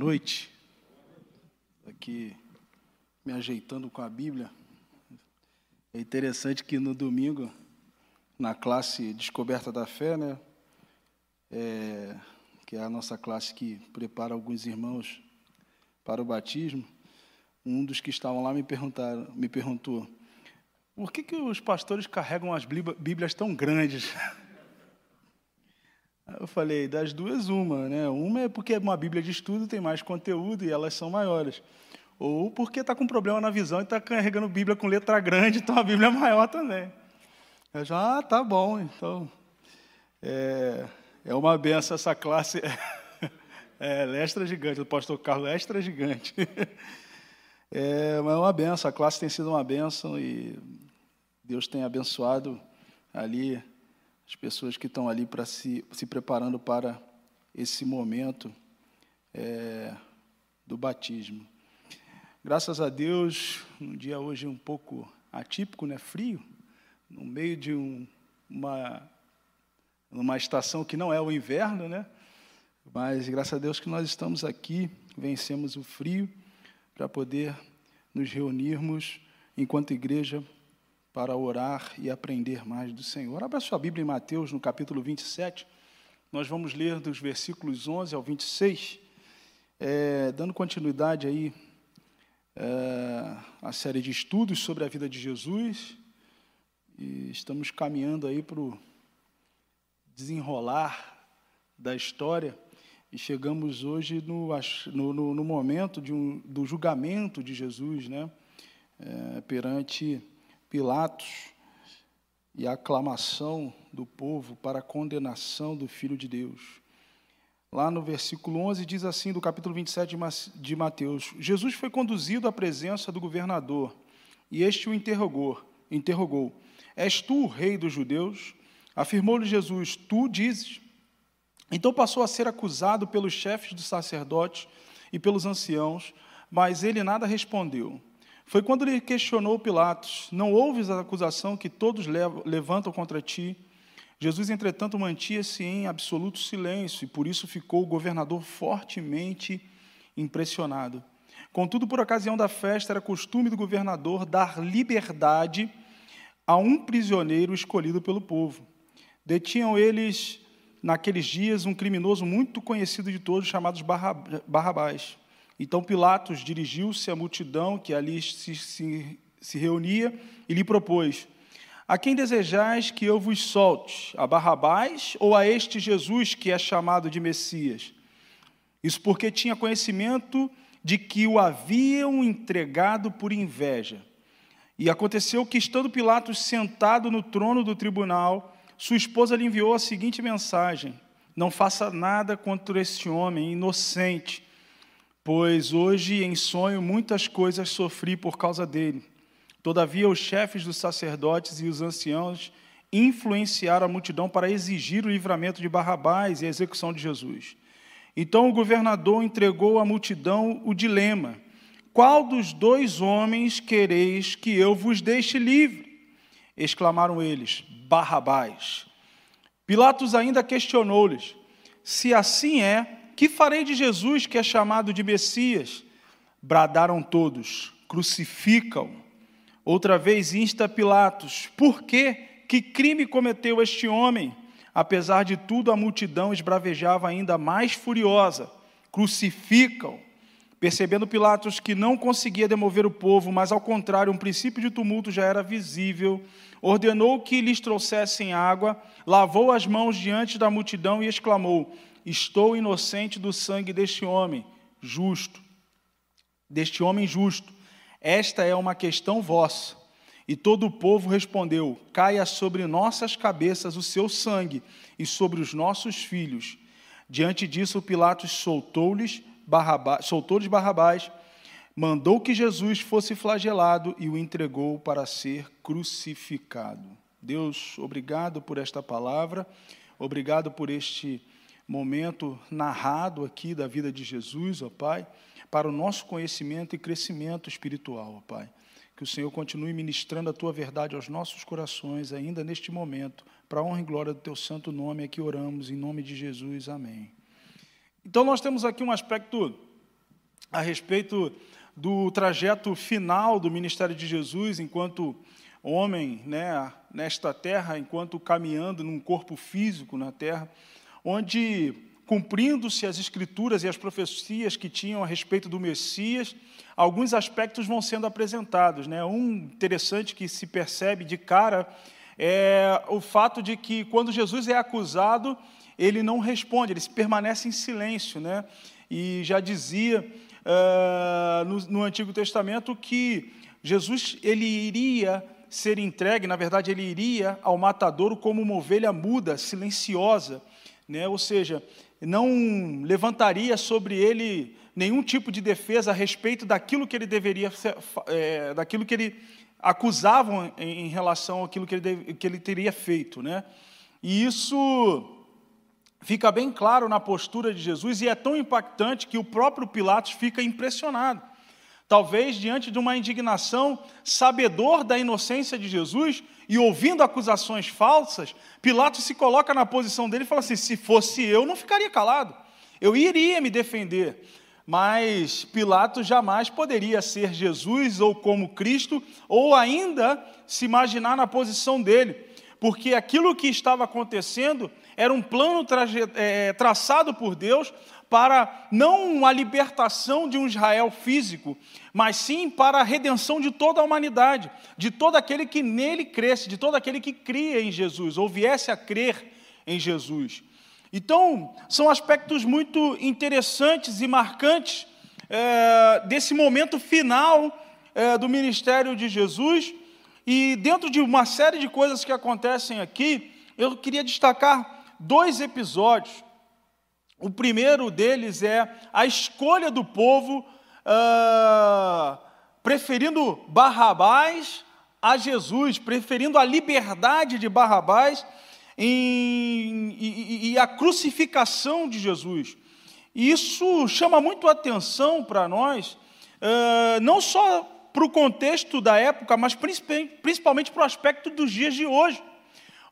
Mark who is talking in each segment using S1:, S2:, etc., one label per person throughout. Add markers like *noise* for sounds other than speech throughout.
S1: noite. Aqui me ajeitando com a Bíblia. É interessante que no domingo, na classe Descoberta da Fé, né, é, que é a nossa classe que prepara alguns irmãos para o batismo, um dos que estavam lá me, perguntaram, me perguntou: por que, que os pastores carregam as Bíblias tão grandes? *laughs* Eu falei, das duas, uma. Né? Uma é porque uma Bíblia de estudo tem mais conteúdo e elas são maiores. Ou porque está com problema na visão e está carregando Bíblia com letra grande, então a Bíblia é maior também. Eu já, ah, tá bom. Então, é, é uma benção essa classe. *laughs* É, extra gigante, o pastor Carlos extra gigante. *laughs* É, mas é uma benção, a classe tem sido uma benção e Deus tem abençoado ali as pessoas que estão ali para se, se preparando para esse momento é, do batismo. Graças a Deus, um dia hoje um pouco atípico, né, frio, no meio de um, uma uma estação que não é o inverno, né? Mas graças a Deus que nós estamos aqui, vencemos o frio para poder nos reunirmos enquanto igreja para orar e aprender mais do Senhor. Abra sua Bíblia em Mateus, no capítulo 27. Nós vamos ler dos versículos 11 ao 26, é, dando continuidade aí é, à série de estudos sobre a vida de Jesus. E estamos caminhando aí para o desenrolar da história e chegamos hoje no, no, no momento um, do julgamento de Jesus, né, é, perante Pilatos e a aclamação do povo para a condenação do Filho de Deus. Lá no versículo 11 diz assim, do capítulo 27 de Mateus: Jesus foi conduzido à presença do governador e este o interrogou: interrogou És tu o rei dos judeus? Afirmou-lhe Jesus: Tu dizes. Então passou a ser acusado pelos chefes dos sacerdotes e pelos anciãos, mas ele nada respondeu. Foi quando lhe questionou Pilatos: Não ouves a acusação que todos levantam contra ti? Jesus, entretanto, mantinha-se em absoluto silêncio e por isso ficou o governador fortemente impressionado. Contudo, por ocasião da festa, era costume do governador dar liberdade a um prisioneiro escolhido pelo povo. Detinham eles, naqueles dias, um criminoso muito conhecido de todos, chamado Barrabás. Então Pilatos dirigiu-se à multidão que ali se, se, se reunia e lhe propôs: A quem desejais que eu vos solte? A Barrabás ou a este Jesus que é chamado de Messias? Isso porque tinha conhecimento de que o haviam entregado por inveja. E aconteceu que, estando Pilatos sentado no trono do tribunal, sua esposa lhe enviou a seguinte mensagem: Não faça nada contra este homem inocente pois hoje em sonho muitas coisas sofri por causa dele. Todavia, os chefes dos sacerdotes e os anciãos influenciaram a multidão para exigir o livramento de Barrabás e a execução de Jesus. Então o governador entregou à multidão o dilema: Qual dos dois homens quereis que eu vos deixe livre? Exclamaram eles: Barrabás. Pilatos ainda questionou-lhes: Se assim é, que farei de Jesus, que é chamado de Messias? Bradaram todos: Crucificam. Outra vez insta Pilatos: Por quê? Que crime cometeu este homem? Apesar de tudo, a multidão esbravejava ainda mais furiosa: Crucificam. Percebendo Pilatos que não conseguia demover o povo, mas ao contrário, um princípio de tumulto já era visível, ordenou que lhes trouxessem água, lavou as mãos diante da multidão e exclamou: Estou inocente do sangue deste homem justo, deste homem justo. Esta é uma questão vossa. E todo o povo respondeu: Caia sobre nossas cabeças o seu sangue e sobre os nossos filhos. Diante disso, Pilatos soltou-lhes Barrabás, soltou Barrabás, mandou que Jesus fosse flagelado e o entregou para ser crucificado. Deus, obrigado por esta palavra, obrigado por este momento narrado aqui da vida de Jesus, ó Pai, para o nosso conhecimento e crescimento espiritual, ó Pai. Que o Senhor continue ministrando a tua verdade aos nossos corações, ainda neste momento, para a honra e glória do teu santo nome, é que oramos, em nome de Jesus, amém. Então, nós temos aqui um aspecto a respeito do trajeto final do ministério de Jesus enquanto homem, né, nesta terra, enquanto caminhando num corpo físico na terra, onde cumprindo-se as escrituras e as profecias que tinham a respeito do Messias, alguns aspectos vão sendo apresentados. Né? Um interessante que se percebe de cara é o fato de que, quando Jesus é acusado, ele não responde, ele permanece em silêncio. Né? E já dizia uh, no, no Antigo Testamento que Jesus ele iria ser entregue, na verdade, ele iria ao matadouro como uma ovelha muda, silenciosa, né? ou seja, não levantaria sobre ele nenhum tipo de defesa a respeito daquilo que ele deveria, é, daquilo que ele acusavam em, relação àquilo que ele, que ele teria feito. Né? E isso fica bem claro na postura de Jesus e é tão impactante que o próprio Pilatos fica impressionado. Talvez diante de uma indignação, sabedor da inocência de Jesus e ouvindo acusações falsas, Pilatos se coloca na posição dele e fala assim: se fosse eu, não ficaria calado, eu iria me defender. Mas Pilatos jamais poderia ser Jesus ou como Cristo, ou ainda se imaginar na posição dele, porque aquilo que estava acontecendo era um plano é, traçado por Deus para não a libertação de um Israel físico, mas sim para a redenção de toda a humanidade, de todo aquele que nele cresce, de todo aquele que cria em Jesus, ou viesse a crer em Jesus. Então, são aspectos muito interessantes e marcantes é, desse momento final é, do ministério de Jesus, e dentro de uma série de coisas que acontecem aqui, eu queria destacar dois episódios o primeiro deles é a escolha do povo uh, preferindo Barrabás a Jesus, preferindo a liberdade de Barrabás em, e, e, a crucificação de Jesus. E isso chama muito atenção para nós, uh, não só para o contexto da época, mas principalmente para o aspecto dos dias de hoje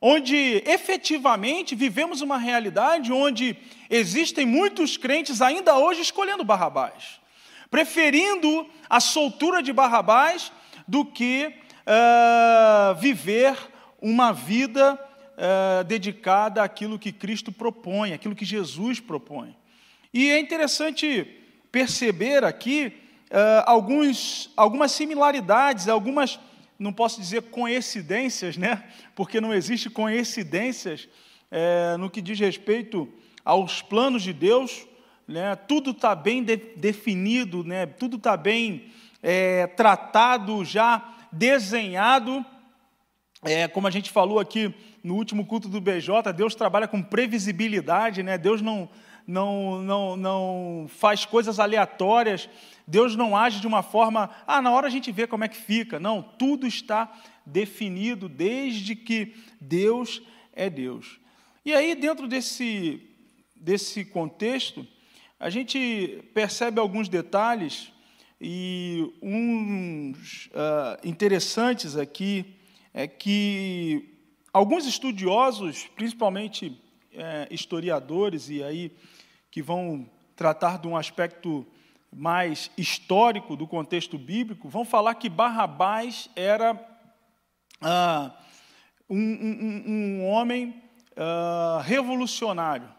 S1: onde efetivamente vivemos uma realidade onde existem muitos crentes ainda hoje escolhendo Barrabás, preferindo a soltura de Barrabás do que uh, viver uma vida uh, dedicada àquilo que Cristo propõe, àquilo que Jesus propõe. E é interessante perceber aqui uh, alguns, algumas similaridades, algumas não posso dizer coincidências, né? porque não existe coincidências é, no que diz respeito aos planos de Deus. Né? Tudo está bem de, definido, né? tudo está bem é, tratado, já desenhado. É, como a gente falou aqui no último culto do BJ, Deus trabalha com previsibilidade, né? Deus não, não, não, não faz coisas aleatórias, Deus não age de uma forma, ah, na hora a gente vê como é que fica. Não, tudo está definido desde que Deus é Deus. E aí, dentro desse, desse contexto, a gente percebe alguns detalhes e uns uh, interessantes aqui é que alguns estudiosos, principalmente é, historiadores, e aí que vão tratar de um aspecto mais histórico do contexto bíblico, vão falar que Barrabás era ah, um, um, um, homem ah, revolucionário.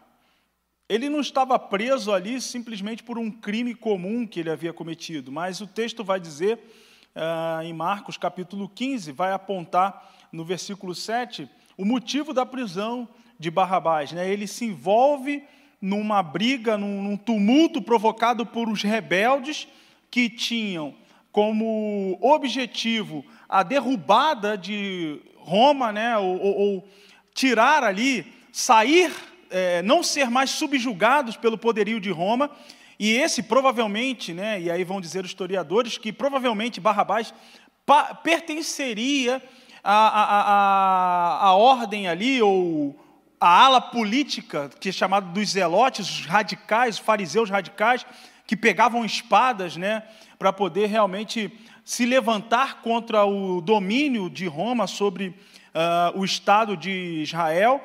S1: Ele não estava preso ali simplesmente por um crime comum que ele havia cometido, mas o texto vai dizer, ah, em Marcos capítulo 15, vai apontar no versículo 7 o motivo da prisão de Barrabás. Né? Ele se envolve numa briga, num, num tumulto provocado por os rebeldes que tinham como objetivo a derrubada de Roma, né, ou, ou, ou tirar ali, sair, é, não ser mais subjugados pelo poderio de Roma, e esse provavelmente, né, e aí vão dizer os historiadores, que provavelmente Barrabás pertenceria à, à, à, à ordem ali, ou a ala política, que é chamada dos zelotes, os radicais, os fariseus radicais, que pegavam espadas né, para poder realmente se levantar contra o domínio de Roma sobre uh, o Estado de Israel.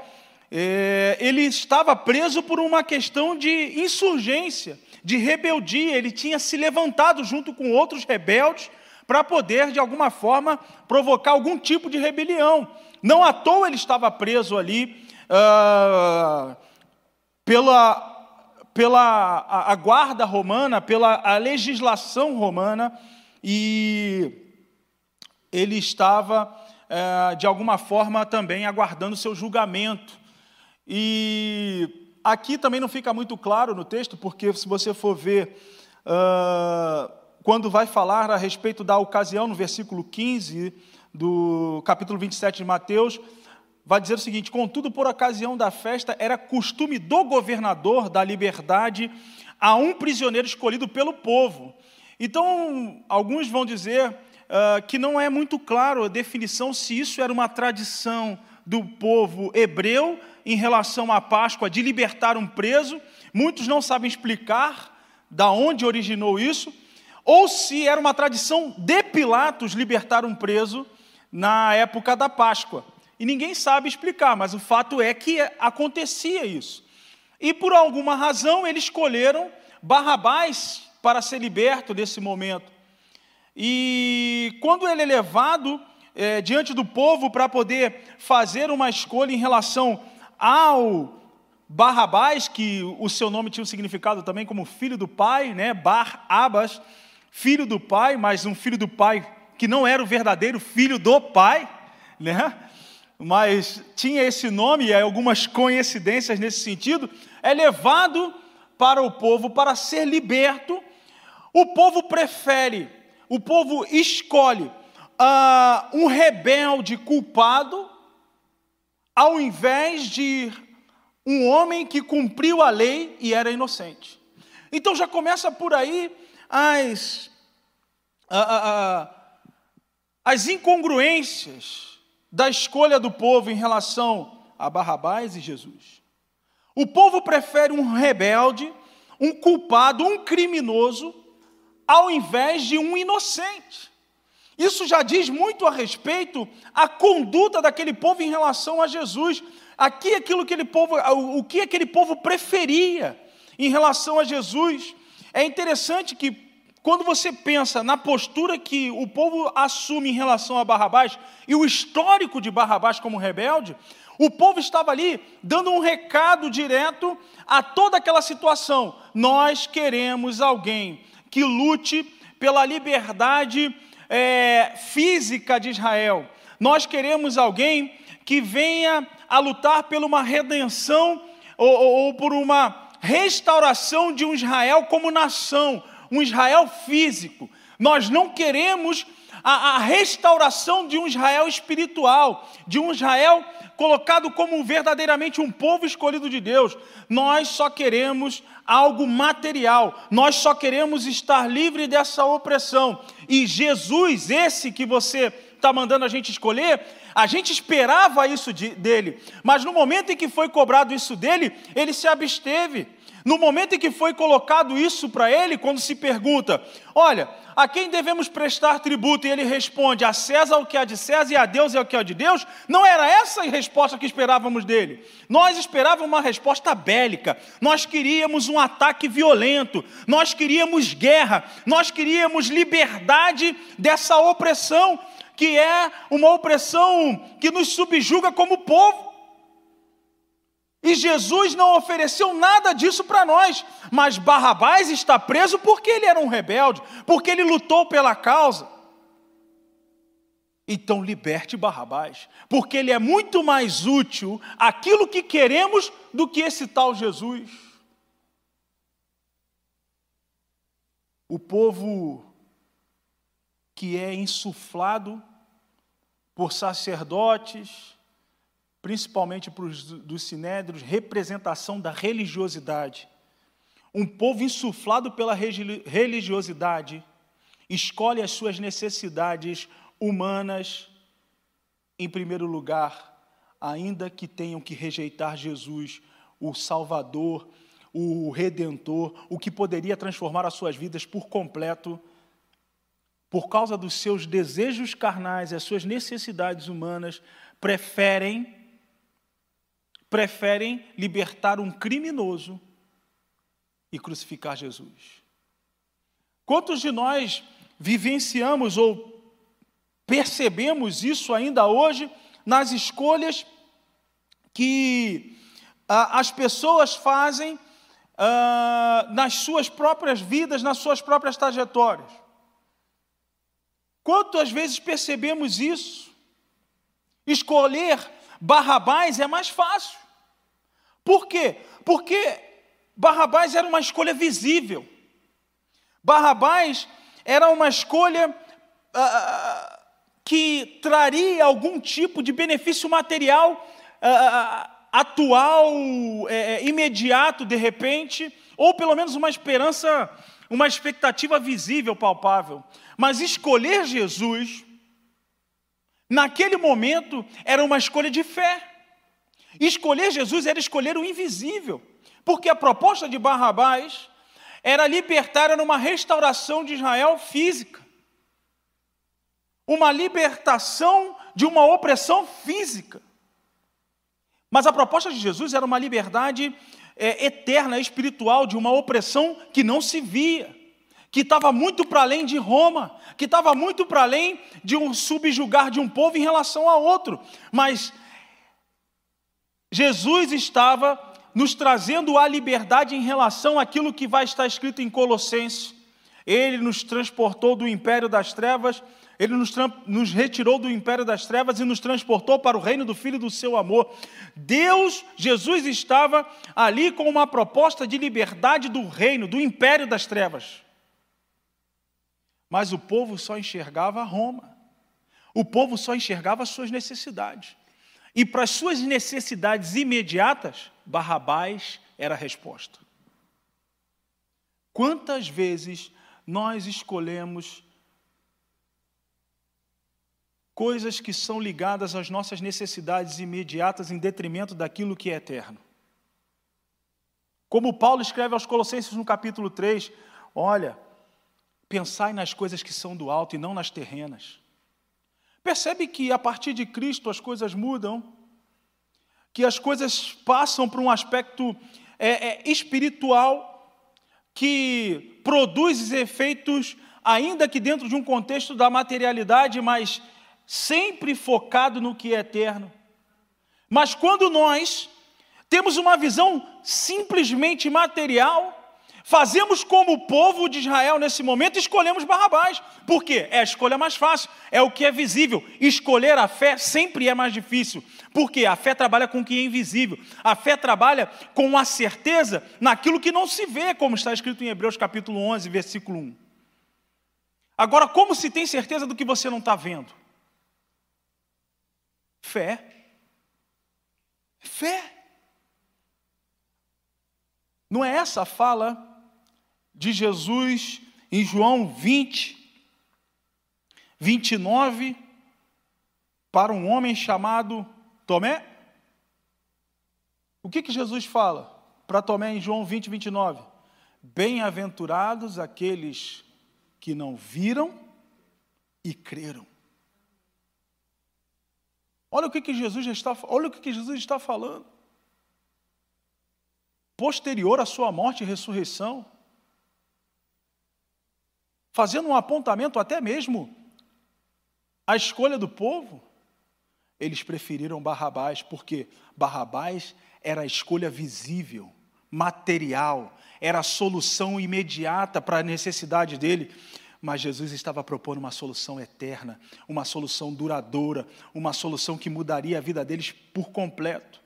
S1: É, ele estava preso por uma questão de insurgência, de rebeldia, ele tinha se levantado junto com outros rebeldes para poder, de alguma forma, provocar algum tipo de rebelião. Não à toa ele estava preso ali uh, pela pela a, a guarda romana, pela a legislação romana, e ele estava, é, de alguma forma, também aguardando seu julgamento. E aqui também não fica muito claro no texto, porque se você for ver, uh, quando vai falar a respeito da ocasião, no versículo 15 do capítulo 27 de Mateus, vai dizer o seguinte: Contudo, por ocasião da festa, era costume do governador dar liberdade a um prisioneiro escolhido pelo povo. Então, alguns vão dizer uh, que não é muito claro a definição se isso era uma tradição do povo hebreu em relação à Páscoa de libertar um preso. Muitos não sabem explicar da onde originou isso, ou se era uma tradição de Pilatos libertar um preso na época da Páscoa. E ninguém sabe explicar, mas o fato é que acontecia isso. E por alguma razão eles escolheram Barrabás para ser liberto desse momento. E quando ele é levado é, diante do povo para poder fazer uma escolha em relação ao Barrabás, que o seu nome tinha um significado também como filho do pai, né? Bar-Abas, filho do pai, mas um filho do pai que não era o verdadeiro filho do pai, né? Mas tinha esse nome e algumas coincidências nesse sentido, é levado para o povo para ser liberto. O povo prefere, o povo escolhe uh, um rebelde culpado, ao invés de um homem que cumpriu a lei e era inocente. Então já começa por aí as, uh, uh, as incongruências da escolha do povo em relação a Barrabás e Jesus. O povo prefere um rebelde, um culpado, um criminoso, ao invés de um inocente. Isso já diz muito a respeito a conduta daquele povo em relação a Jesus. Aqui aquilo que aquele povo, o que aquele povo preferia em relação a Jesus. É interessante que quando você pensa na postura que o povo assume em relação a Barrabás e o histórico de Barrabás como rebelde, o povo estava ali dando um recado direto a toda aquela situação. Nós queremos alguém que lute pela liberdade é, física de Israel. Nós queremos alguém que venha a lutar por uma redenção ou, ou, ou por uma restauração de um Israel como nação um Israel físico. Nós não queremos a, a, restauração de um Israel espiritual, de um Israel colocado como verdadeiramente um povo escolhido de Deus. Nós só queremos algo material, nós só queremos estar livre dessa opressão. E Jesus, esse que você está mandando a gente escolher, a gente esperava isso de, dele, mas no momento em que foi cobrado isso dele, ele se absteve. No momento em que foi colocado isso para ele, quando se pergunta: Olha, a quem devemos prestar tributo? E ele responde: A César o que há de César e a Deus é o que há de Deus. Não era essa a resposta que esperávamos dele. Nós esperávamos uma resposta bélica. Nós queríamos um ataque violento. Nós queríamos guerra. Nós queríamos liberdade dessa opressão, que é uma opressão que nos subjuga como povo. E Jesus não ofereceu nada disso para nós, mas Barrabás está preso porque ele era um rebelde, porque ele lutou pela causa. Então liberte Barrabás, porque ele é muito mais útil aquilo que queremos do que esse tal Jesus. O povo que é insuflado por sacerdotes, principalmente para os dos sinédrios, representação da religiosidade. Um povo insuflado pela religiosidade escolhe as suas necessidades humanas em primeiro lugar, ainda que tenham que rejeitar Jesus, o Salvador, o Redentor, o que poderia transformar as suas vidas por completo, por causa dos seus desejos carnais e as suas necessidades humanas, preferem preferem libertar um criminoso e crucificar Jesus. Quantos de nós vivenciamos ou percebemos isso ainda hoje nas escolhas que ah, as pessoas fazem ah, nas suas próprias vidas, nas suas próprias trajetórias? Quantas vezes percebemos isso? Escolher Barrabás é mais fácil. Por quê? Porque Barrabás era uma escolha visível. Barrabás era uma escolha uh, que traria algum tipo de benefício material atual, uh, imediato, de repente, ou pelo menos uma esperança, uma expectativa visível, palpável. Mas escolher Jesus, naquele momento, era uma escolha de fé. Escolher Jesus era escolher o invisível, porque a proposta de Barrabás era libertar numa restauração de Israel física, uma libertação de uma opressão física. Mas a proposta de Jesus era uma liberdade é, eterna, espiritual, de uma opressão que não se via que estava muito para além de Roma, que estava muito para além de um subjugar de um povo em relação a outro. Mas Jesus estava nos trazendo a liberdade em relação àquilo que vai estar escrito em Colossenses. Ele nos transportou do império das trevas, ele nos, nos, retirou do império das trevas e nos transportou para o reino do Filho do seu amor. Deus, Jesus estava ali com uma proposta de liberdade do reino, do império das trevas. Mas o povo só enxergava Roma. O povo só enxergava as suas necessidades. E para as suas necessidades imediatas, Barrabás era a resposta. Quantas vezes nós escolhemos coisas que são ligadas às nossas necessidades imediatas em detrimento daquilo que é eterno? Como Paulo escreve aos Colossenses no capítulo 3, olha, Pensai nas coisas que são do alto e não nas terrenas. Percebe que a partir de Cristo as coisas mudam, que as coisas passam para um aspecto é, é, espiritual que produz efeitos, ainda que dentro de um contexto da materialidade, mas sempre focado no que é eterno. Mas quando nós temos uma visão simplesmente material, Fazemos como o povo de Israel nesse momento escolhemos Barrabás. Por quê? É a escolha mais fácil, é o que é visível. Escolher a fé sempre é mais difícil. Porque a fé trabalha com o que é invisível. A fé trabalha com a certeza naquilo que não se vê, como está escrito em Hebreus capítulo 11, versículo 1. Agora, como se tem certeza do que você não está vendo? Fé. Fé. Não é essa a fala de Jesus em João 20, 29, para um homem chamado Tomé? O que, que Jesus fala para Tomé em João 20, 29? Bem-aventurados aqueles que não viram e creram. Olha o que, que Jesus está, olha o que, que Jesus está falando. Posterior à sua morte e ressurreição, fazendo um apontamento até mesmo à escolha do povo, eles preferiram Barrabás, porque Barrabás era a escolha visível, material, era a solução imediata para a necessidade dele. Mas Jesus estava propondo uma solução eterna, uma solução duradoura, uma solução que mudaria a vida deles por completo.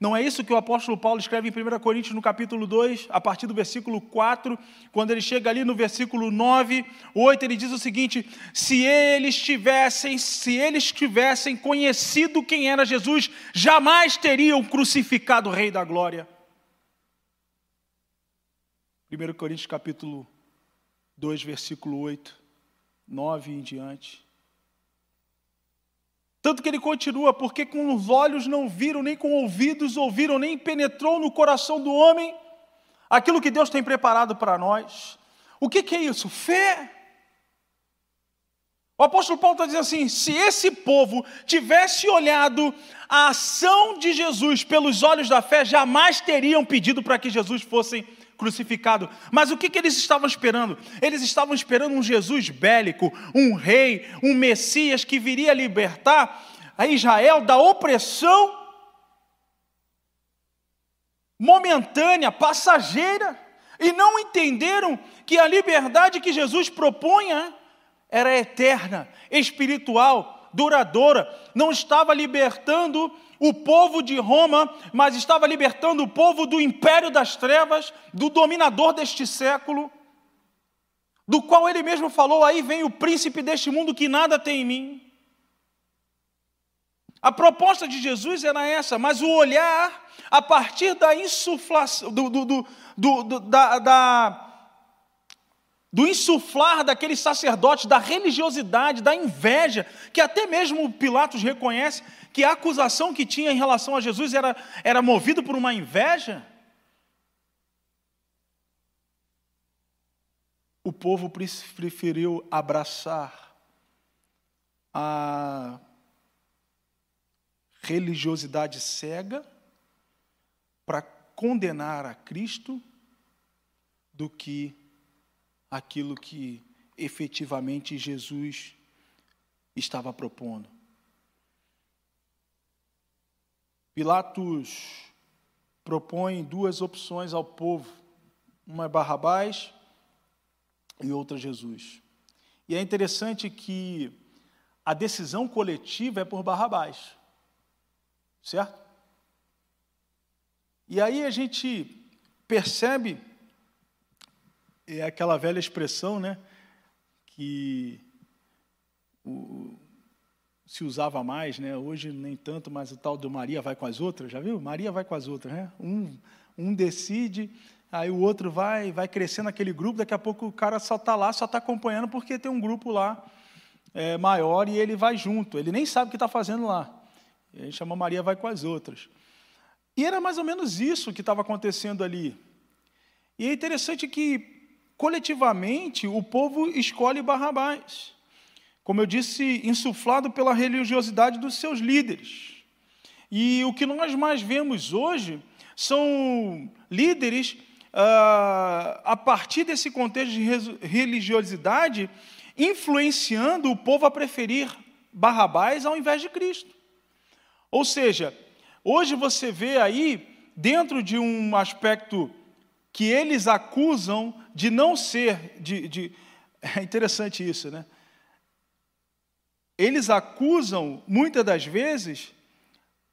S1: Não é isso que o apóstolo Paulo escreve em 1 Coríntios, no capítulo 2, a partir do versículo 4, quando ele chega ali no versículo 9, 8, ele diz o seguinte: se eles tivessem, se eles tivessem conhecido quem era Jesus, jamais teriam crucificado o Rei da Glória. 1 Coríntios capítulo 2, versículo 8, 9 em diante. Tanto que ele continua, porque com os olhos não viram, nem com ouvidos ouviram, nem penetrou no coração do homem aquilo que Deus tem preparado para nós. O que, que é isso? Fé. O apóstolo Paulo está dizendo assim: se esse povo tivesse olhado a ação de Jesus pelos olhos da fé, jamais teriam pedido para que Jesus fosse crucificado. Mas o que, que eles estavam esperando? Eles estavam esperando um Jesus bélico, um rei, um Messias que viria libertar a Israel da opressão momentânea, passageira, e não entenderam que a liberdade que Jesus propunha era eterna, espiritual, duradoura, não estava libertando o povo de Roma, mas estava libertando o povo do império das trevas, do dominador deste século, do qual ele mesmo falou: aí vem o príncipe deste mundo que nada tem em mim. A proposta de Jesus era essa, mas o olhar a partir da insuflação, do, do, do, da, da do insuflar daqueles sacerdotes, da religiosidade, da inveja, que até mesmo Pilatos reconhece que a acusação que tinha em relação a Jesus era, era movido por uma inveja. O povo preferiu abraçar a religiosidade cega para condenar a Cristo do que aquilo que efetivamente Jesus estava propondo. Pilatos propõe duas opções ao povo: uma é Barrabás e outra Jesus. E é interessante que a decisão coletiva é por Barrabás, certo? E aí a gente percebe é aquela velha expressão, né, que o, se usava mais, né? Hoje nem tanto, mas o tal do Maria vai com as outras, já viu? Maria vai com as outras, né? Um, um decide, aí o outro vai, vai crescendo aquele grupo, daqui a pouco o cara só está lá, só está acompanhando porque tem um grupo lá é, maior e ele vai junto. Ele nem sabe o que está fazendo lá. E aí chama Maria vai com as outras. E era mais ou menos isso que estava acontecendo ali. E é interessante que coletivamente, o povo escolhe Barrabás. Como eu disse, insuflado pela religiosidade dos seus líderes. E o que nós mais vemos hoje são líderes, ah, a partir desse contexto de religiosidade, influenciando o povo a preferir Barrabás ao invés de Cristo. Ou seja, hoje você vê aí, dentro de um aspecto que eles acusam de não ser, de, de, *laughs* é interessante isso, né? Eles acusam, muitas das vezes,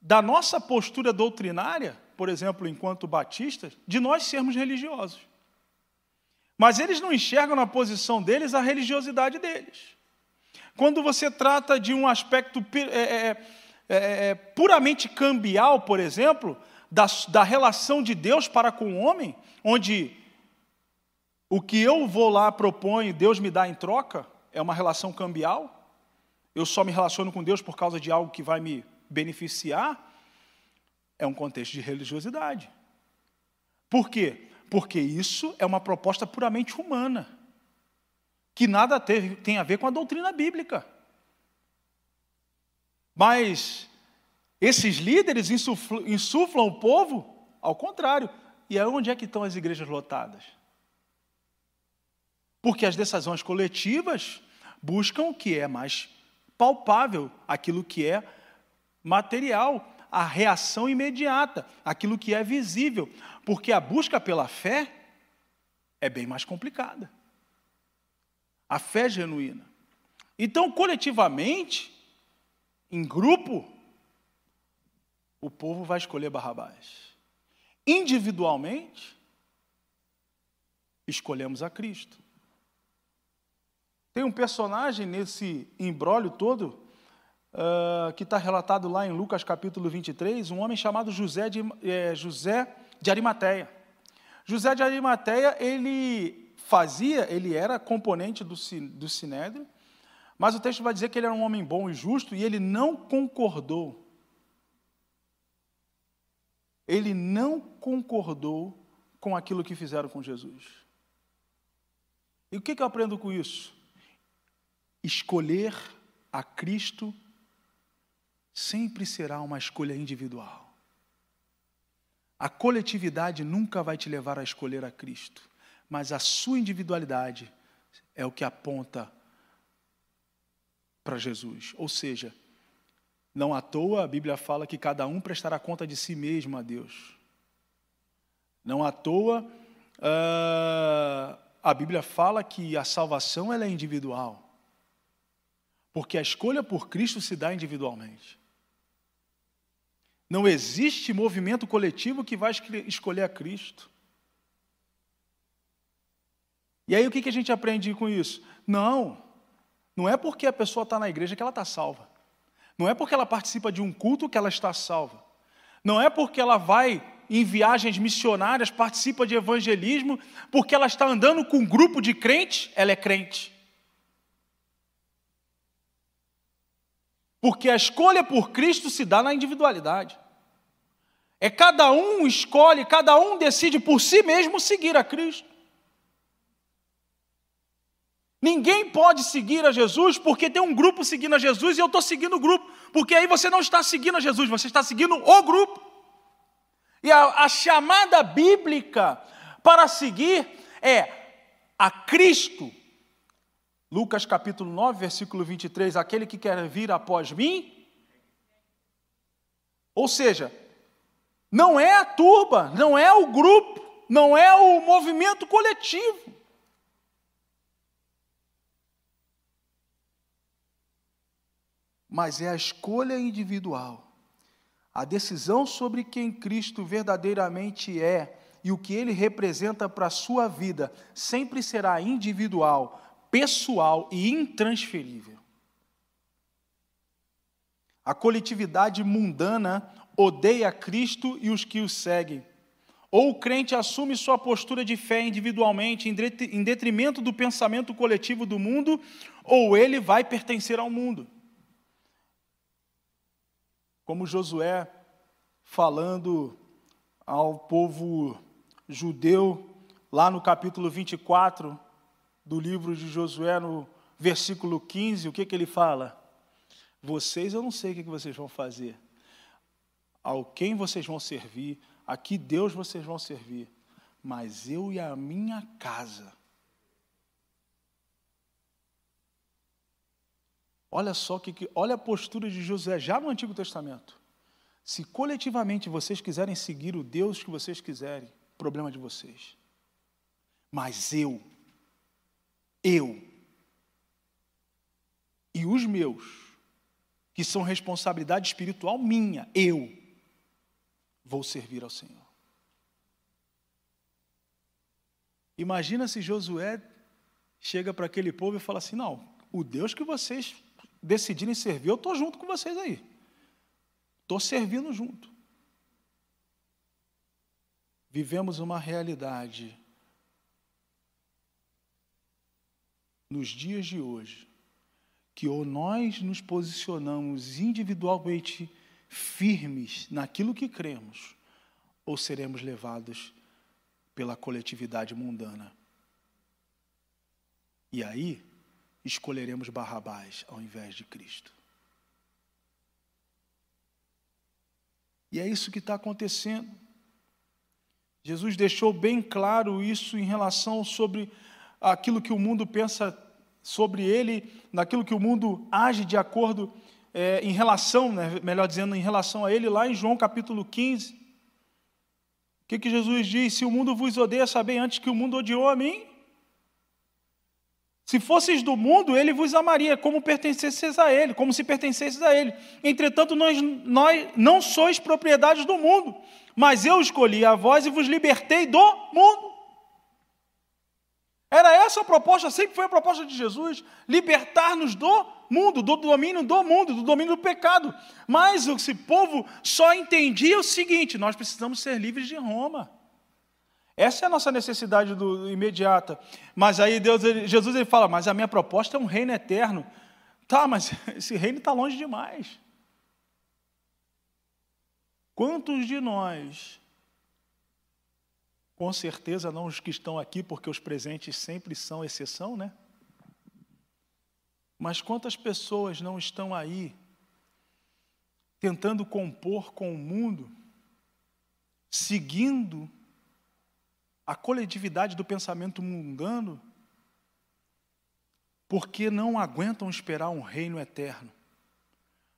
S1: da nossa postura doutrinária, por exemplo, enquanto batistas, de nós sermos religiosos. Mas eles não enxergam na posição deles a religiosidade deles. Quando você trata de um aspecto é, é, é, é puramente cambial, por exemplo, da, da relação de Deus para com o homem, onde o que eu vou lá proponho, Deus me dá em troca, é uma relação cambial, eu só me relaciono com Deus por causa de algo que vai me beneficiar, é um contexto de religiosidade. Por quê? Porque isso é uma proposta puramente humana, que nada tem a ver com a doutrina bíblica. Mas esses líderes insuflam, insuflam o povo ao contrário. E onde é que estão as igrejas lotadas? Porque as decisões coletivas buscam o que é mais palpável, aquilo que é material, a reação imediata, aquilo que é visível. Porque a busca pela fé é bem mais complicada. A fé genuína. Então, coletivamente, em grupo, o povo vai escolher Barrabás. Individualmente, escolhemos a Cristo. Tem um personagem nesse embrólio todo, uh, que está relatado lá em Lucas capítulo 23, um homem chamado José de, é, José de Arimateia. José de Arimateia, ele fazia, ele era componente do, do Sinédrio, mas o texto vai dizer que ele era um homem bom e justo e ele não concordou ele não concordou com aquilo que fizeram com Jesus. E o que, eu aprendo com isso? Escolher a Cristo sempre será uma escolha individual. A coletividade nunca vai te levar a escolher a Cristo, mas a sua individualidade é o que aponta para Jesus. Ou seja, não à toa a Bíblia fala que cada um prestará conta de si mesmo a Deus. Não à toa uh, a Bíblia fala que a salvação ela é individual. Porque a escolha por Cristo se dá individualmente. Não existe movimento coletivo que vai escolher a Cristo. E aí o que a gente aprende com isso? Não, não é porque a pessoa está na igreja que ela está salva. Não é porque ela participa de um culto que ela está salva. Não é porque ela vai em viagens missionárias, participa de evangelismo, porque ela está andando com um grupo de crentes, ela é crente. Porque a escolha por Cristo se dá na individualidade. É cada um escolhe, cada um decide por si mesmo seguir a Cristo. Ninguém pode seguir a Jesus porque tem um grupo seguindo a Jesus e eu estou seguindo o grupo, porque aí você não está seguindo a Jesus, você está seguindo o grupo. E a, a chamada bíblica para seguir é a Cristo. Lucas capítulo 9, versículo 23, aquele que quer vir após mim. Ou seja, não é a turba, não é o grupo, não é o movimento coletivo. Mas é a escolha individual. A decisão sobre quem Cristo verdadeiramente é e o que ele representa para a sua vida sempre será individual, pessoal e intransferível. A coletividade mundana odeia Cristo e os que o seguem. Ou o crente assume sua postura de fé individualmente em detrimento do pensamento coletivo do mundo, ou ele vai pertencer ao mundo como Josué falando ao povo judeu, lá no capítulo 24 do livro de Josué, no versículo 15, o que, que ele fala? Vocês, eu não sei o que, vocês vão fazer, ao quem vocês vão servir, a que Deus vocês vão servir, mas eu e a minha casa Olha só que, olha a postura de José já no Antigo Testamento. Se coletivamente vocês quiserem seguir o Deus que vocês quiserem, problema de vocês. Mas eu, eu e os meus, que são responsabilidade espiritual minha, eu vou servir ao Senhor. Imagina se Josué chega para aquele povo e fala assim: não, o Deus que vocês decidirem servir, eu estou junto com vocês aí. Estou servindo junto. Vivemos uma realidade nos dias de hoje que ou nós nos posicionamos individualmente firmes naquilo que cremos, ou seremos levados pela coletividade mundana. E aí, escolheremos Barrabás ao invés de Cristo. E é isso que está acontecendo. Jesus deixou bem claro isso em relação sobre aquilo que o mundo pensa sobre ele, naquilo que o mundo age de acordo é, em relação, né, melhor dizendo, em relação a ele, lá em João capítulo 15. O que, que Jesus diz? Se o mundo vos odeia, sabei antes que o mundo odiou a mim. Se fosseis do mundo, ele vos amaria, como pertencesseis a ele, como se pertencesseis a ele. Entretanto, nós, nós não sois propriedades do mundo, mas eu escolhi a vós e vos libertei do mundo. Era essa a proposta, sempre foi a proposta de Jesus: libertar-nos do mundo, do domínio do mundo, do domínio do pecado. Mas esse povo só entendia o seguinte: nós precisamos ser livres de Roma. Essa é a nossa necessidade do, imediata. Mas aí Deus, ele, Jesus ele fala, mas a minha proposta é um reino eterno. Tá, mas *laughs* esse reino está longe demais. Quantos de nós, com certeza não os que estão aqui, porque os presentes sempre são exceção, né? Mas quantas pessoas não estão aí tentando compor com o mundo seguindo a coletividade do pensamento mundano, porque não aguentam esperar um reino eterno,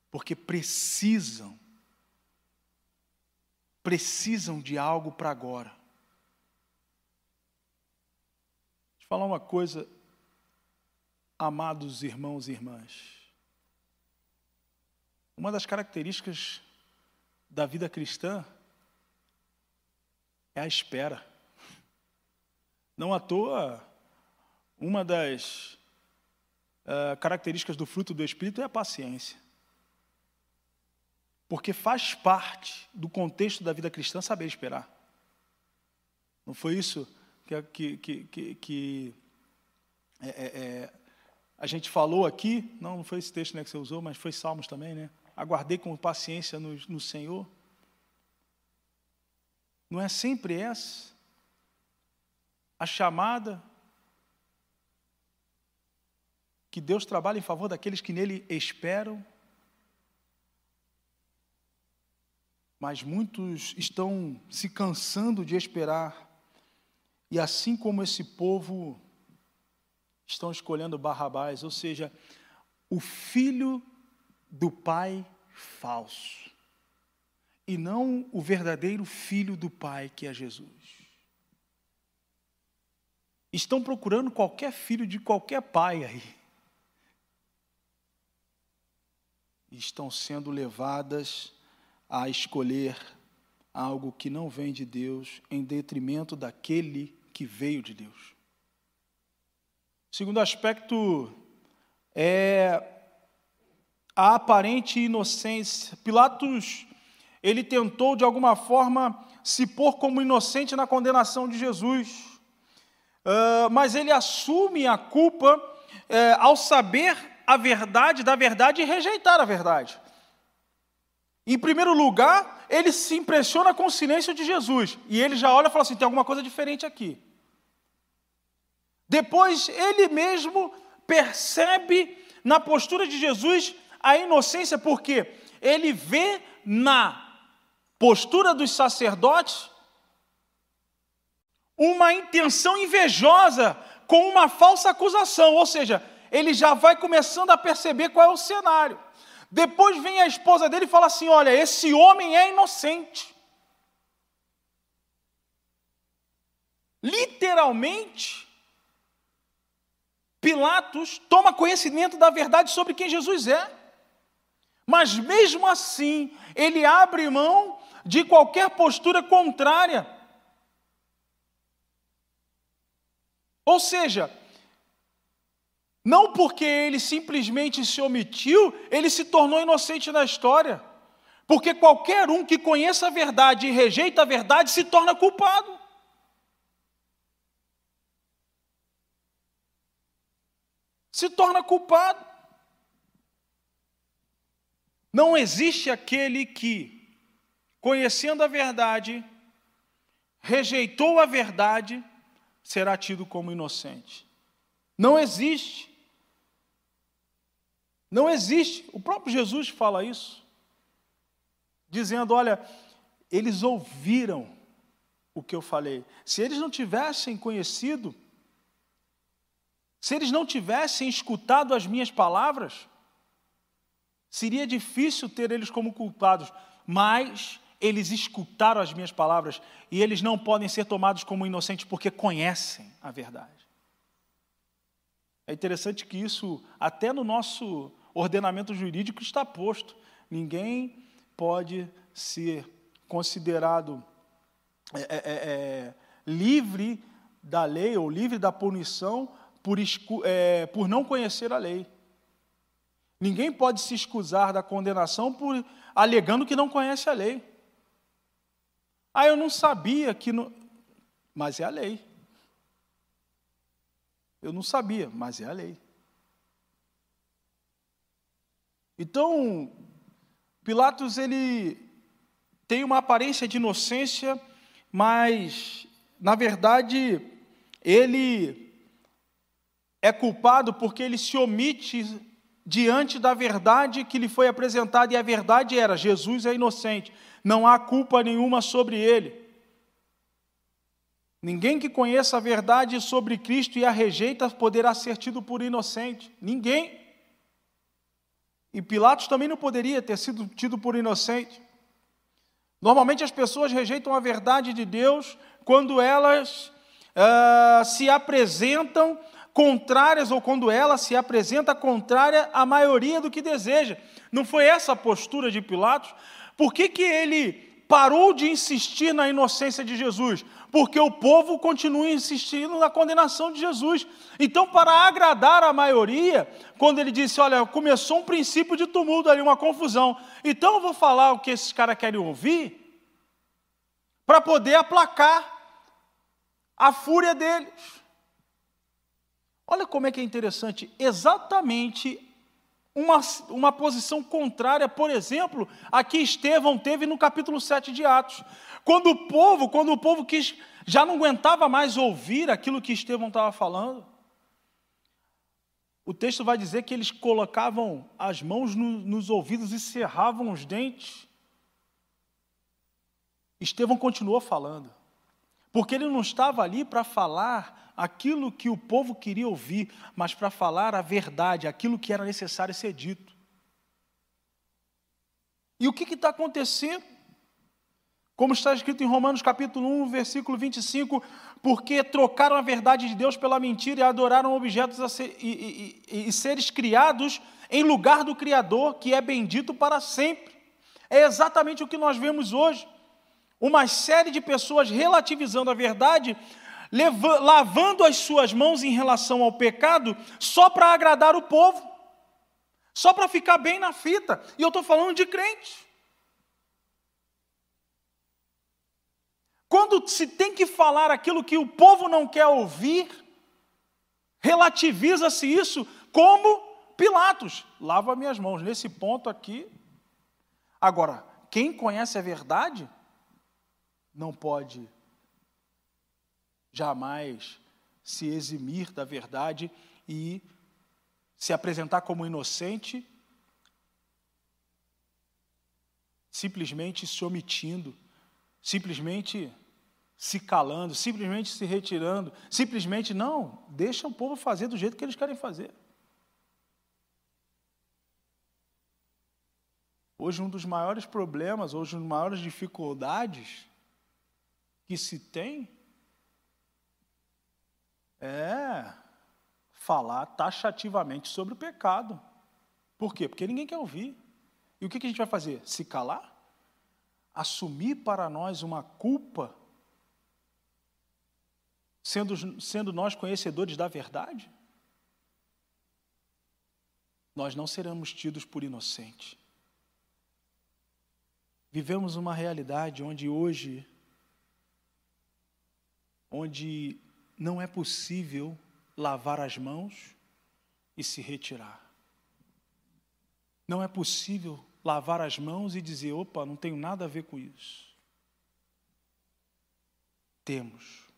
S1: porque precisam, precisam de algo para agora. Deixa eu falar uma coisa, amados irmãos e irmãs. Uma das características da vida cristã é a espera. Não à toa, uma das uh, características do fruto do Espírito é a paciência. Porque faz parte do contexto da vida cristã saber esperar. Não foi isso que, que, que, que, é, é, a gente falou aqui? Não, não foi esse texto né, que você usou, mas foi Salmos também, né? Aguardei com paciência no, no Senhor. Não é sempre essa a chamada que Deus trabalha em favor daqueles que nele esperam. Mas muitos estão se cansando de esperar, e assim como esse povo estão escolhendo Barrabás, ou seja, o filho do pai falso, e não o verdadeiro filho do pai que é Jesus estão procurando qualquer filho de qualquer pai aí. Estão sendo levadas a escolher algo que não vem de Deus em detrimento daquele que veio de Deus. Segundo aspecto é a aparente inocência. Pilatos, ele tentou de alguma forma se pôr como inocente na condenação de Jesus. Ah, mas ele assume a culpa uh, ao saber a verdade da verdade e rejeitar a verdade. Em primeiro lugar, ele se impressiona com o silêncio de Jesus. E ele já olha e fala assim: tem alguma coisa diferente aqui. Depois, ele mesmo percebe na postura de Jesus a inocência, porque ele vê na postura dos sacerdotes uma intenção invejosa com uma falsa acusação, ou seja, ele já vai começando a perceber qual é o cenário. Depois vem a esposa dele e fala assim: Olha, esse homem é inocente. Literalmente, Pilatos toma conhecimento da verdade sobre quem Jesus é. Mas mesmo assim, ele abre mão de qualquer postura contrária Ou seja, não porque ele simplesmente se omitiu, ele se tornou inocente na história. Porque qualquer um que conheça a verdade e rejeita a verdade se torna culpado. Se torna culpado. Não existe aquele que, conhecendo a verdade, rejeitou a verdade será tido como inocente. Não existe. Não existe. O próprio Jesus fala isso, dizendo: olha, eles ouviram o que eu falei. Se eles não tivessem conhecido, se eles não tivessem escutado as minhas palavras, seria difícil ter eles como culpados, mas eles escutaram as minhas palavras e eles não podem ser tomados como inocentes porque conhecem a verdade. É interessante que isso, até no nosso ordenamento jurídico, está posto. Ninguém pode ser considerado é, é, é, é livre da lei ou livre da punição por, é, por não conhecer a lei. Ninguém pode se excusar da condenação por alegando que não conhece a lei. Ah, eu não sabia que. No... Mas é a lei. Eu não sabia, mas é a lei. Então, Pilatos ele tem uma aparência de inocência, mas na verdade ele é culpado porque ele se omite diante da verdade que lhe foi apresentada e a verdade era: Jesus é inocente não há culpa nenhuma sobre ele. Ninguém que conheça a verdade sobre Cristo e a rejeita poderá ser tido por inocente. Ninguém. E Pilatos também não poderia ter sido tido por inocente. Normalmente as pessoas rejeitam a verdade de Deus quando elas uh, se apresentam contrárias ou quando ela se apresenta contrária à maioria do que deseja. Não foi essa a postura de Pilatos? Por que, que ele parou de insistir na inocência de Jesus? Porque o povo continua insistindo na condenação de Jesus. Então, para agradar a maioria, quando ele disse: Olha, começou um princípio de tumulto ali, uma confusão, então eu vou falar o que esses caras querem ouvir, para poder aplacar a fúria deles. Olha como é que é interessante, exatamente uma, uma posição contrária, por exemplo, a que Estevão teve no capítulo 7 de Atos. Quando o povo, quando o povo quis, já não aguentava mais ouvir aquilo que Estevão estava falando, o texto vai dizer que eles colocavam as mãos no, nos ouvidos e cerravam os dentes. Estevão continuou falando, porque ele não estava ali para falar aquilo que o povo queria ouvir, mas para falar a verdade, aquilo que era necessário ser dito. E o que está acontecendo? Como está escrito em Romanos capítulo 1, versículo 25, porque trocaram a verdade de Deus pela mentira e adoraram objetos ser, e, e, e seres criados em lugar do Criador, que é bendito para sempre. É exatamente o que nós vemos hoje. Uma série de pessoas relativizando a verdade, lavando as suas mãos em relação ao pecado só para agradar o povo, só para ficar bem na fita. E eu estou falando de crente. Quando se tem que falar aquilo que o povo não quer ouvir, relativiza-se isso como Pilatos. Lava minhas mãos. Nesse ponto aqui. Agora, quem conhece a verdade não pode jamais se eximir da verdade e se apresentar como inocente, simplesmente se omitindo, simplesmente se calando, simplesmente se retirando, simplesmente não, deixa o povo fazer do jeito que eles querem fazer. Hoje, um dos maiores problemas, hoje, uma das maiores dificuldades que se tem é falar taxativamente sobre o pecado. Por quê? Porque ninguém quer ouvir. E o que a gente vai fazer? Se calar? Assumir para nós uma culpa, sendo, sendo nós conhecedores da verdade? Nós não seremos tidos por inocente. Vivemos uma realidade onde hoje, onde não é possível lavar as mãos e se retirar. Não é possível lavar as mãos e dizer: opa, não tenho nada a ver com isso. Temos.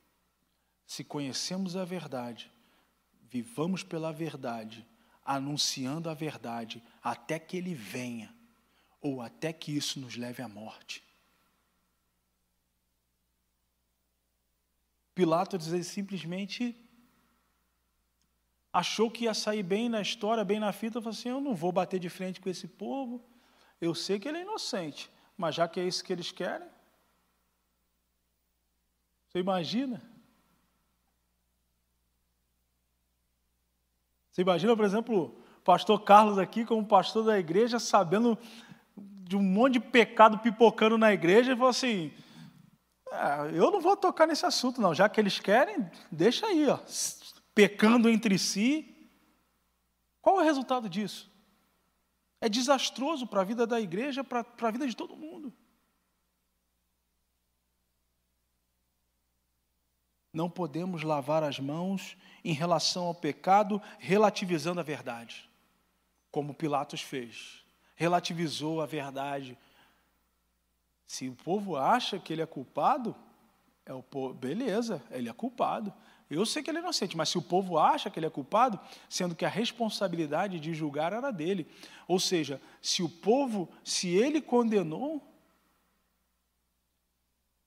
S1: Se conhecemos a verdade, vivamos pela verdade, anunciando a verdade até que ele venha, ou até que isso nos leve à morte. Pilatos simplesmente achou que ia sair bem na história, bem na fita, falou assim: eu não vou bater de frente com esse povo, eu sei que ele é inocente, mas já que é isso que eles querem, você imagina? Você imagina, por exemplo, o pastor Carlos aqui, como pastor da igreja, sabendo de um monte de pecado pipocando na igreja, e falou assim: é, eu não vou tocar nesse assunto, não. Já que eles querem, deixa aí, ó, pecando entre si. Qual é o resultado disso? É desastroso para a vida da igreja, para a vida de todo mundo. Não podemos lavar as mãos em relação ao pecado, relativizando a verdade, como Pilatos fez. Relativizou a verdade se o povo acha que ele é culpado, é o povo, beleza, ele é culpado. Eu sei que ele é inocente, mas se o povo acha que ele é culpado, sendo que a responsabilidade de julgar era dele. Ou seja, se o povo, se ele condenou,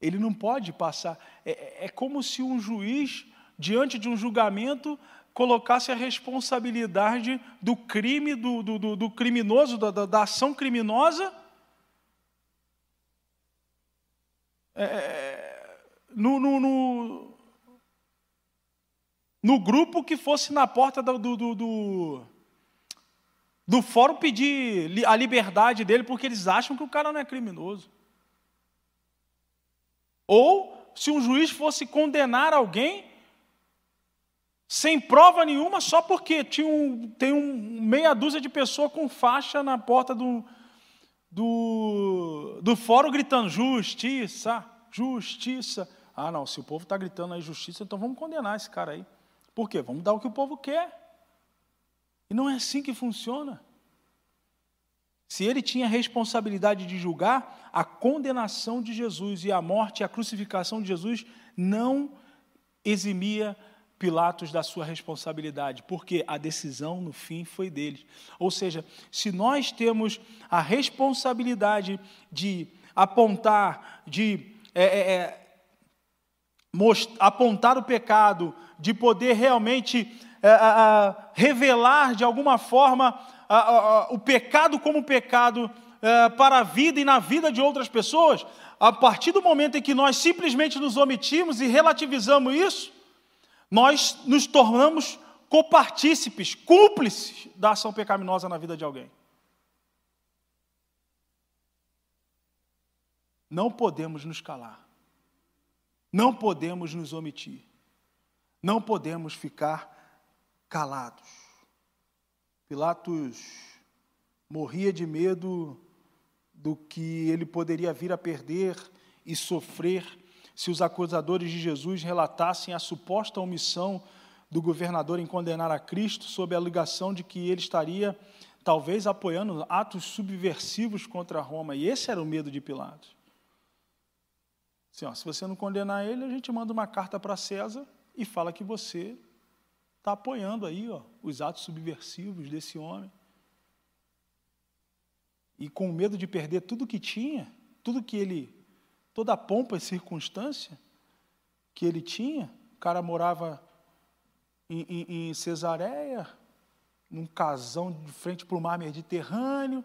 S1: Ele não pode passar. É, é como se um juiz, diante de um julgamento, colocasse a responsabilidade do crime, do, do, do criminoso, da, da, ação criminosa, é, no, no, no, no, grupo que fosse na porta do, do, do, do fórum pedir a liberdade dele, porque eles acham que o cara não é criminoso. Ou se um juiz fosse condenar alguém sem prova nenhuma, só porque tinha um, tem um, meia dúzia de pessoas com faixa na porta do, do, do fórum gritando justiça, justiça. Ah, não, se o povo está gritando aí justiça, então vamos condenar esse cara aí. Por quê? Vamos dar o que o povo quer. E não é assim que funciona. Se ele tinha responsabilidade de julgar, a condenação de Jesus e a morte e a crucificação de Jesus não eximia Pilatos da sua responsabilidade, porque a decisão no fim foi deles. Ou seja, se nós temos a responsabilidade de apontar, de é, é, é apontar o pecado, de poder realmente é, revelar de alguma forma o pecado como pecado é, para a vida e na vida de outras pessoas, a partir do momento em que nós simplesmente nos omitimos e relativizamos isso, nós nos tornamos copartícipes, cúmplices da ação pecaminosa na vida de alguém. Não podemos nos calar. Não podemos nos omitir. Não podemos ficar calados. Pilatos morria de medo do que ele poderia vir a perder e sofrer se os acusadores de Jesus relatassem a suposta omissão do governador em condenar a Cristo sob a alegação de que ele estaria talvez apoiando atos subversivos contra Roma. E esse era o medo de Pilatos. Assim, ó, se você não condenar ele, a gente manda uma carta para César e fala que você está apoiando aí ó, os atos subversivos desse homem. E com medo de perder tudo que tinha, tudo que ele toda a pompa e circunstância que ele tinha. O cara morava em, em, em Cesareia, num casão de frente para o mar Mediterrâneo,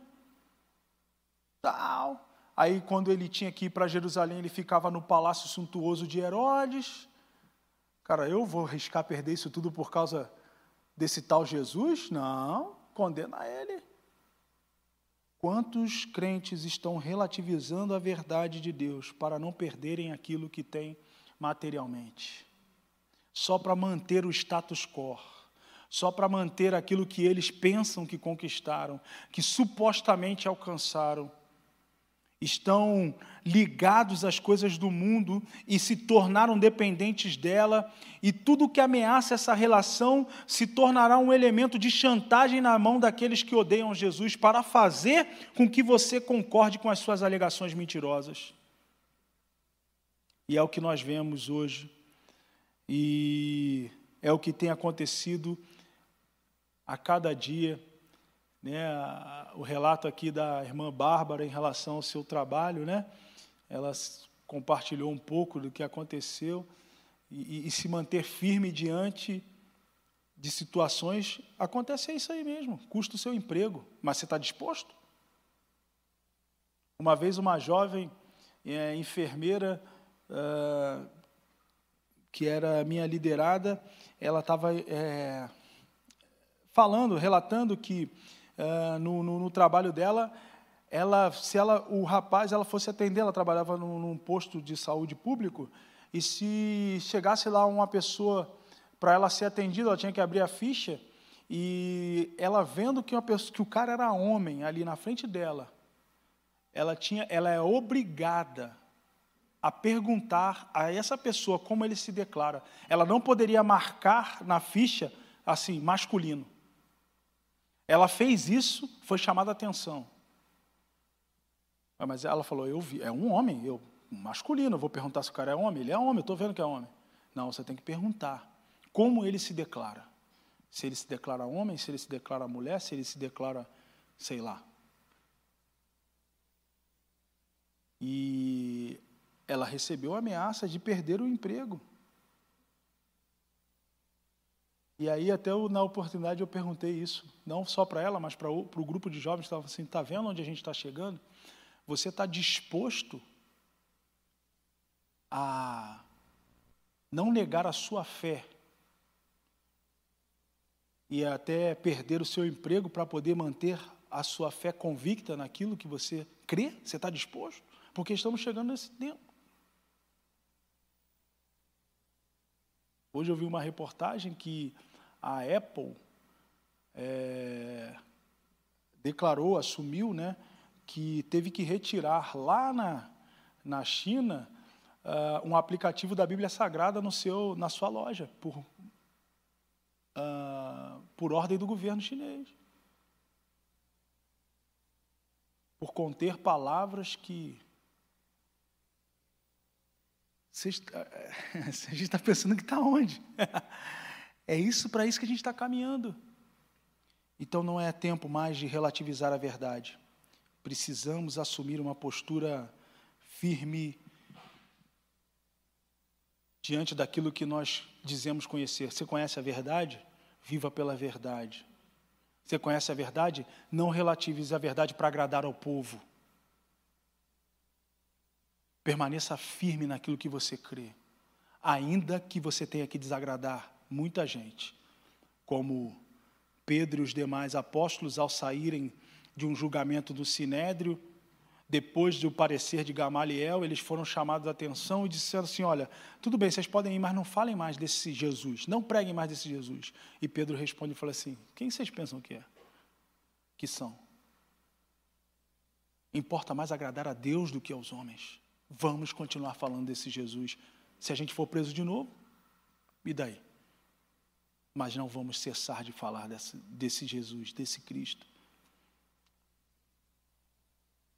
S1: tal. Aí, quando ele tinha que ir para Jerusalém, ele ficava no palácio suntuoso de Herodes. Cara, eu vou arriscar perder isso tudo por causa desse tal Jesus? Não, condena ele. Quantos crentes estão relativizando a verdade de Deus para não perderem aquilo que têm materialmente? Só para manter o status quo, só para manter aquilo que eles pensam que conquistaram, que supostamente alcançaram estão ligados às coisas do mundo e se tornaram dependentes dela, e tudo que ameaça essa relação se tornará um elemento de chantagem na mão daqueles que odeiam Jesus para fazer com que você concorde com as suas alegações mentirosas. E é o que nós vemos hoje, e é o que tem acontecido a cada dia né, o relato aqui da irmã Bárbara em relação ao seu trabalho, né? Ela compartilhou um pouco do que aconteceu e, e se manter firme diante de situações, acontece isso aí mesmo, custa o seu emprego, mas você está disposto? Uma vez uma jovem é, enfermeira é, que era minha liderada, ela estava é, falando, relatando que uh, no, no, no, trabalho dela, ela, se ela, o rapaz, ela fosse atender, ela trabalhava num, num posto de saúde público, e se chegasse lá uma pessoa para ela ser atendida, ela tinha que abrir a ficha, e ela vendo que, uma pessoa, que o cara era homem ali na frente dela, ela, tinha, ela é obrigada a perguntar a essa pessoa como ele se declara. Ela não poderia marcar na ficha assim, masculino. Ela fez isso, foi chamada a atenção. Ah, mas ela falou, eu vi, é um homem, eu masculino, eu vou perguntar se o cara é homem, ele é homem, estou vendo que é homem. Não, você tem que perguntar como ele se declara. Se ele se declara homem, se ele se declara mulher, se ele se declara, sei lá. E ela recebeu a ameaça de perder o emprego. E aí, até eu, na oportunidade, eu perguntei isso, não só para ela, mas para o, grupo de jovens, estava assim, está vendo onde a gente está chegando? Você está disposto a não negar a sua fé e até perder o seu emprego para poder manter a sua fé convicta naquilo que você crê? Você está disposto? Porque estamos chegando nesse tempo. Hoje eu vi uma reportagem que a Apple é, declarou, assumiu, né, que teve que retirar lá na, na China uh, um aplicativo da Bíblia Sagrada no seu, na sua loja, por, uh, por ordem do governo chinês. Por conter palavras que. *laughs* a gente está pensando que está onde? *laughs* É isso para isso que a gente está caminhando. Então não é tempo mais de relativizar a verdade. Precisamos assumir uma postura firme diante daquilo que nós dizemos conhecer. Você conhece a verdade? Viva pela verdade. Você conhece a verdade? Não relativize a verdade para agradar ao povo. Permaneça firme naquilo que você crê, ainda que você tenha que desagradar muita gente, como Pedro e os demais apóstolos, ao saírem de um julgamento do Sinédrio, depois do parecer de Gamaliel, eles foram chamados a atenção e disseram assim: Olha, tudo bem, vocês podem ir, mas não falem mais desse Jesus, não preguem mais desse Jesus. E Pedro responde e fala assim: Quem vocês pensam que é? Que são? Importa mais agradar a Deus do que aos homens. Vamos continuar falando desse Jesus. Se a gente for preso de novo, e daí? Mas não vamos cessar de falar desse, desse Jesus, desse Cristo.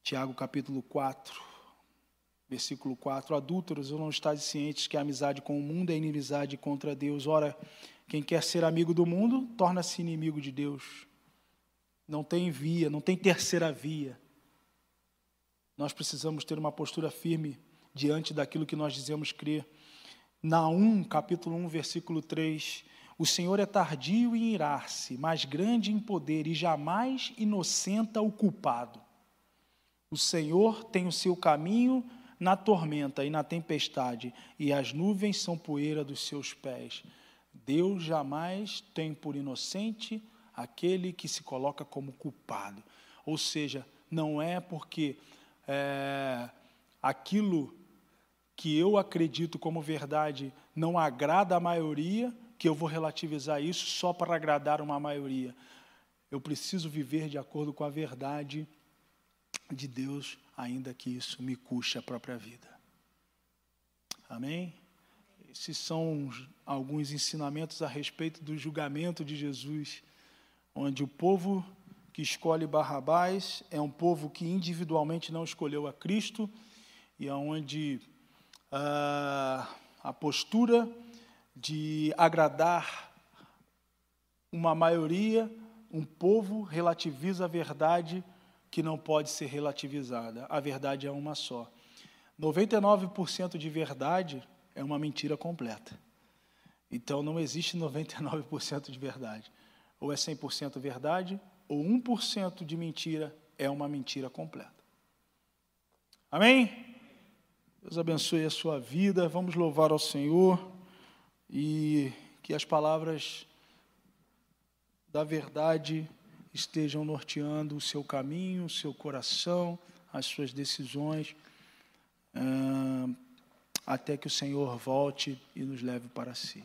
S1: Tiago capítulo 4, versículo 4: Adúlteros, não estáis cientes que a amizade com o mundo é inimizade contra Deus? Ora, quem quer ser amigo do mundo, torna-se inimigo de Deus. Não tem via, não tem terceira via. Nós precisamos ter uma postura firme diante daquilo que nós dizemos crer. Naum, capítulo 1, versículo 3, o Senhor é tardio em irar-se, mas grande em poder e jamais inocenta o culpado. O Senhor tem o seu caminho na tormenta e na tempestade, e as nuvens são poeira dos seus pés. Deus jamais tem por inocente aquele que se coloca como culpado. Ou seja, não é porque é, aquilo que eu acredito como verdade não agrada a maioria, que eu vou relativizar isso só para agradar uma maioria. Eu preciso viver de acordo com a verdade de Deus, ainda que isso me custe a própria vida. Amém? Esses são alguns ensinamentos a respeito do julgamento de Jesus, onde o povo que escolhe Barrabás é um povo que individualmente não escolheu a Cristo e onde ah, a postura de agradar uma maioria, um povo relativiza a verdade que não pode ser relativizada. A verdade é uma só. 99% de verdade é uma mentira completa. Então não existe 99% de verdade. Ou é 100% verdade, ou 1% de mentira é uma mentira completa. Amém? Deus abençoe a sua vida. Vamos louvar ao Senhor e que as palavras da verdade estejam norteando o seu caminho, o seu coração, as suas decisões, até que o Senhor volte e nos leve para si.